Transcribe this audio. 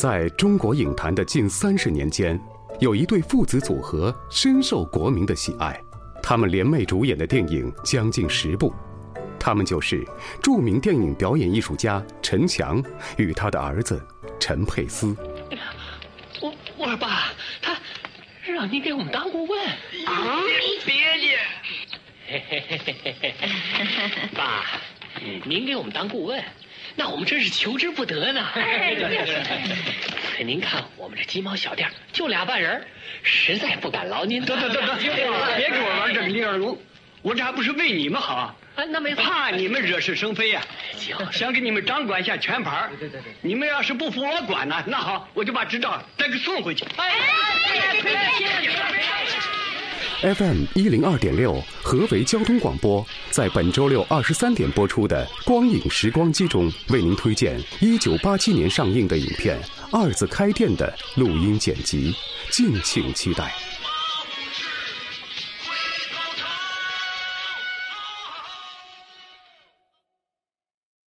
在中国影坛的近三十年间，有一对父子组合深受国民的喜爱。他们联袂主演的电影将近十部，他们就是著名电影表演艺术家陈强与他的儿子陈佩斯。我我说爸，他让你给我们当顾问啊！别介，爸，您给我们当顾问，那我们真是求之不得呢。可您看我们这鸡毛小店就俩半人，实在不敢劳您。得得得得，别给我玩这个李二龙，我这还不是为你们好啊！啊，那没怕你们惹是生非呀？行，想给你们掌管一下全盘。对对对，你们要是不服我管呢，那好，我就把执照再给送回去。哎，FM 一零二点六，合肥交通广播，在本周六二十三点播出的《光影时光机》中，为您推荐一九八七年上映的影片《二字开店》的录音剪辑，敬请期待。